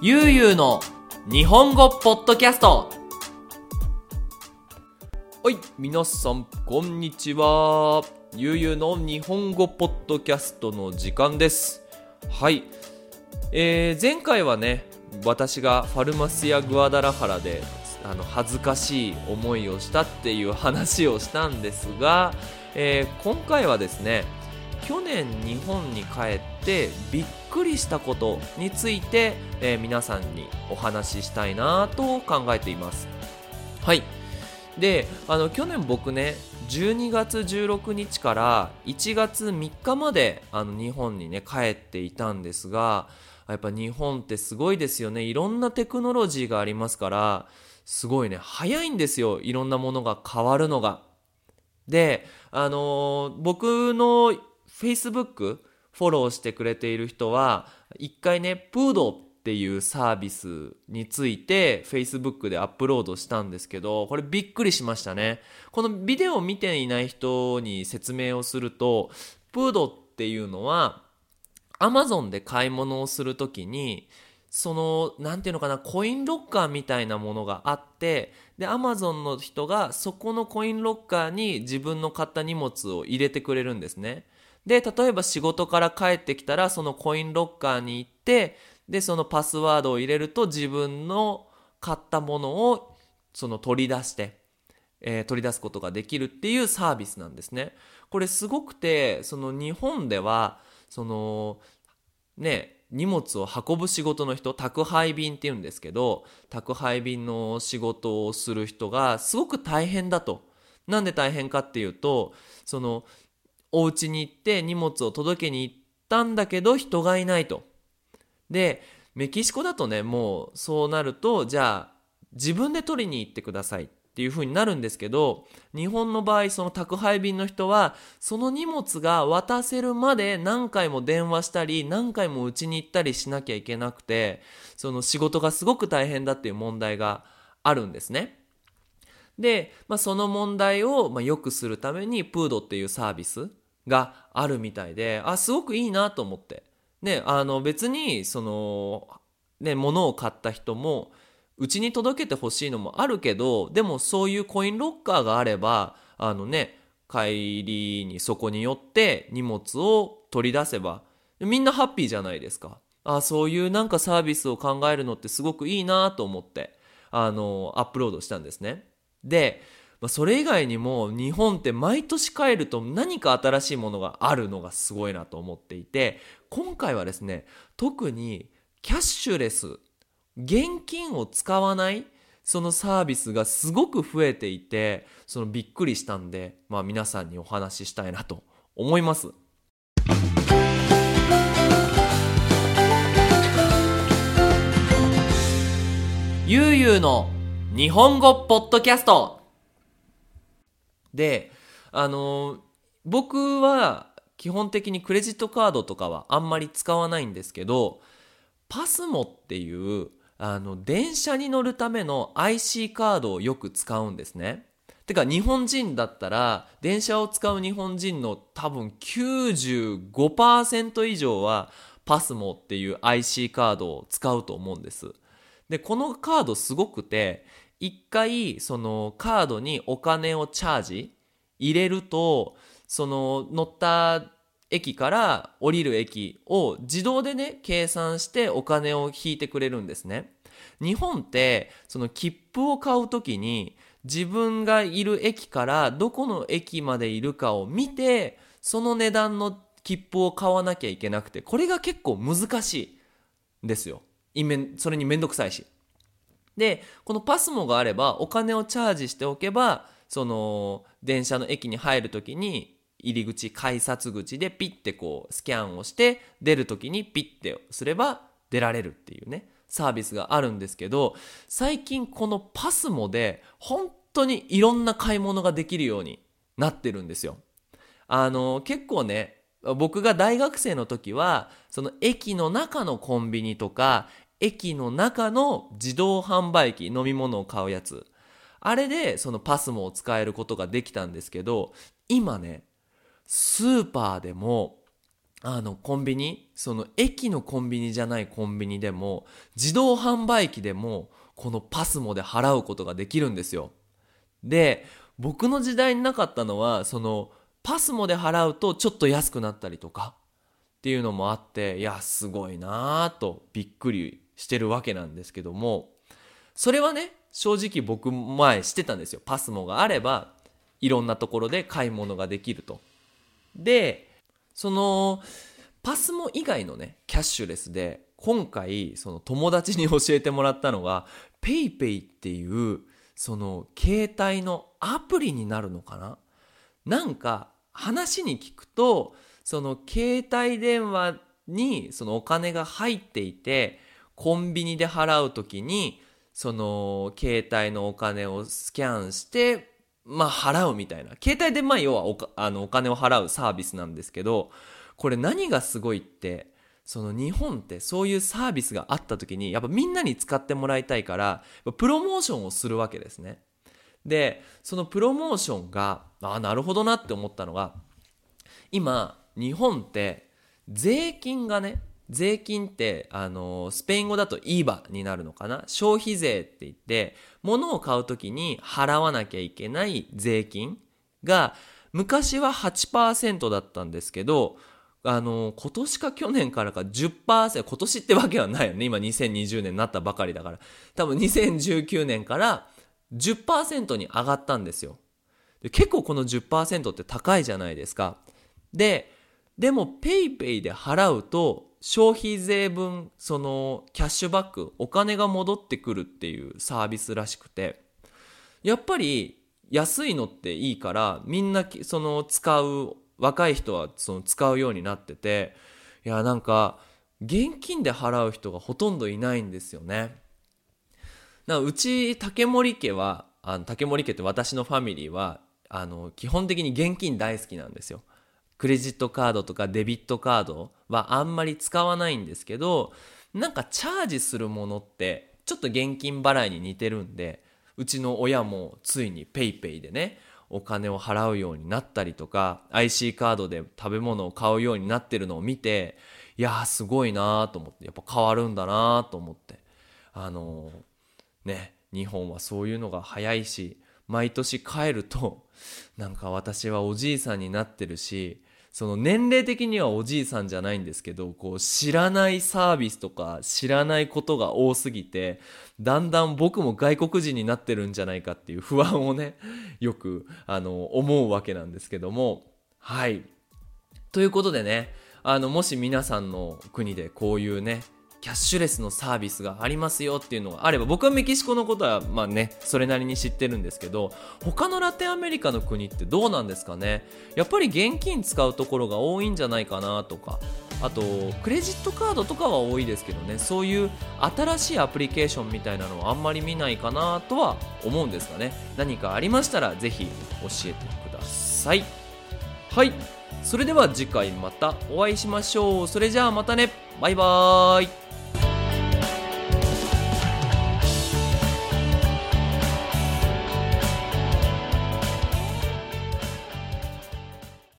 ゆうゆうの日本語ポッドキャスト。はい皆さんこんにちは。ゆうゆうの日本語ポッドキャストの時間です。はい。えー、前回はね私がファルマスやグアダラハラであの恥ずかしい思いをしたっていう話をしたんですが、えー、今回はですね去年日本に帰ってびっくりしたことについて、えー、皆さんにお話ししたいなと考えています。はい。であの去年僕ね12月16日から1月3日まであの日本にね帰っていたんですがやっぱ日本ってすごいですよね。いろんなテクノロジーがありますからすごいね早いんですよいろんなものが変わるのが。であのー、僕の Facebook フォローしてくれている人は一回ねプードっていうサービスについて Facebook でアップロードしたんですけどこれびっくりしましたねこのビデオを見ていない人に説明をするとプードっていうのは Amazon で買い物をするときにその、なんていうのかな、コインロッカーみたいなものがあって、で、アマゾンの人がそこのコインロッカーに自分の買った荷物を入れてくれるんですね。で、例えば仕事から帰ってきたら、そのコインロッカーに行って、で、そのパスワードを入れると自分の買ったものをその取り出して、えー、取り出すことができるっていうサービスなんですね。これすごくて、その日本では、その、ね、荷物を運ぶ仕事の人宅配便っていうんですけど宅配便の仕事をする人がすごく大変だと。なんで大変かっていうとそのお家に行って荷物を届けに行ったんだけど人がいないと。でメキシコだとねもうそうなるとじゃあ自分で取りに行ってくださいっていう風になるんですけど、日本の場合、その宅配便の人は、その荷物が渡せるまで何回も電話したり、何回も家に行ったりしなきゃいけなくて、その仕事がすごく大変だっていう問題があるんですね。で、まあ、その問題を、まあ、良くするために、プードっていうサービスがあるみたいで、あ、すごくいいなと思って。ね、あの別に、その、ね、物を買った人も、うちに届けてほしいのもあるけど、でもそういうコインロッカーがあれば、あのね、帰りにそこに寄って荷物を取り出せば、みんなハッピーじゃないですか。あそういうなんかサービスを考えるのってすごくいいなと思って、あの、アップロードしたんですね。で、まあ、それ以外にも日本って毎年帰ると何か新しいものがあるのがすごいなと思っていて、今回はですね、特にキャッシュレス現金を使わないそのサービスがすごく増えていて、そのびっくりしたんで、まあ皆さんにお話ししたいなと思います。ゆうゆうの日本語ポッドキャストで、あの僕は基本的にクレジットカードとかはあんまり使わないんですけど、パスモっていうあの、電車に乗るための IC カードをよく使うんですね。てか日本人だったら電車を使う日本人の多分95%以上はパスモっていう IC カードを使うと思うんです。で、このカードすごくて、一回そのカードにお金をチャージ入れると、その乗った駅から降りる駅を自動でね、計算してお金を引いてくれるんですね。日本って、その切符を買うときに、自分がいる駅からどこの駅までいるかを見て、その値段の切符を買わなきゃいけなくて、これが結構難しいんですよ。それにめんどくさいし。で、このパスモがあれば、お金をチャージしておけば、その、電車の駅に入るときに、入り口、改札口でピッてこうスキャンをして出る時にピッてすれば出られるっていうね、サービスがあるんですけど、最近このパスモで本当にいろんな買い物ができるようになってるんですよ。あの、結構ね、僕が大学生の時は、その駅の中のコンビニとか、駅の中の自動販売機、飲み物を買うやつ。あれでそのパスモを使えることができたんですけど、今ね、スーパーでもあのコンビニその駅のコンビニじゃないコンビニでも自動販売機でもこのパスモで払うことができるんですよで僕の時代になかったのはそのパスモで払うとちょっと安くなったりとかっていうのもあっていやすごいなぁとびっくりしてるわけなんですけどもそれはね正直僕前してたんですよ。パスモがあればいろんなところで買い物ができると。でそのパスモ以外のねキャッシュレスで今回その友達に教えてもらったのが PayPay っていうその携帯のアプリになるのかな？なんか話に聞くとその携帯電話にそのお金が入っていてコンビニで払う時にその携帯のお金をスキャンしてまあ払うみたいな。携帯でまあ要はおあのお金を払うサービスなんですけどこれ何がすごいってその日本ってそういうサービスがあった時にやっぱみんなに使ってもらいたいからプロモーションをするわけですね。でそのプロモーションがああなるほどなって思ったのが今日本って税金がね税金ってあのスペイン語だと IVA になるのかな？消費税って言って物を買う時に払わなきゃいけない税金が昔は8%だったんですけどあの今年か去年からか10%今年ってわけはないよね。今2020年になったばかりだから。多分2019年から10%に上がったんですよ。で結構この10%って高いじゃないですか。ででも PayPay で払うと消費税分そのキャッシュバックお金が戻ってくるっていうサービスらしくて。やっぱり安いのっていいからみんなその使う若い人はその使うようになってていやなんか現金で払う人がほとんどいないんですよね。なうち竹森家はあの竹森家って私のファミリーはあの基本的に現金大好きなんですよ。クレジットカードとかデビットカードはあんまり使わないんですけどなんかチャージするものってちょっと現金払いに似てるんでうちの親もついに PayPay でねお金を払うようになったりとか IC カードで食べ物を買うようになってるのを見ていやーすごいなと思ってやっぱ変わるんだなと思ってあのー、ね日本はそういうのが早いし毎年帰ると なんか私はおじいさんになってるしその年齢的にはおじいさんじゃないんですけどこう知らないサービスとか知らないことが多すぎてだんだん僕も外国人になってるんじゃないかっていう不安をね よくあの思うわけなんですけども。はい。ということでねあのもし皆さんの国でこういうねキャッシュレスのサービスがありますよっていうのがあれば僕はメキシコのことはまあねそれなりに知ってるんですけど他のラテンアメリカの国ってどうなんですかね？やっぱり現金使うところが多いんじゃないかなとか。あとクレジットカードとかは多いですけどね。そういう新しいアプリケーションみたいなのはあんまり見ないかなとは思うんですがね。何かありましたらぜひ教えてください。はい。それでは次回またお会いしましょう。それじゃあまたね。バイバーイ。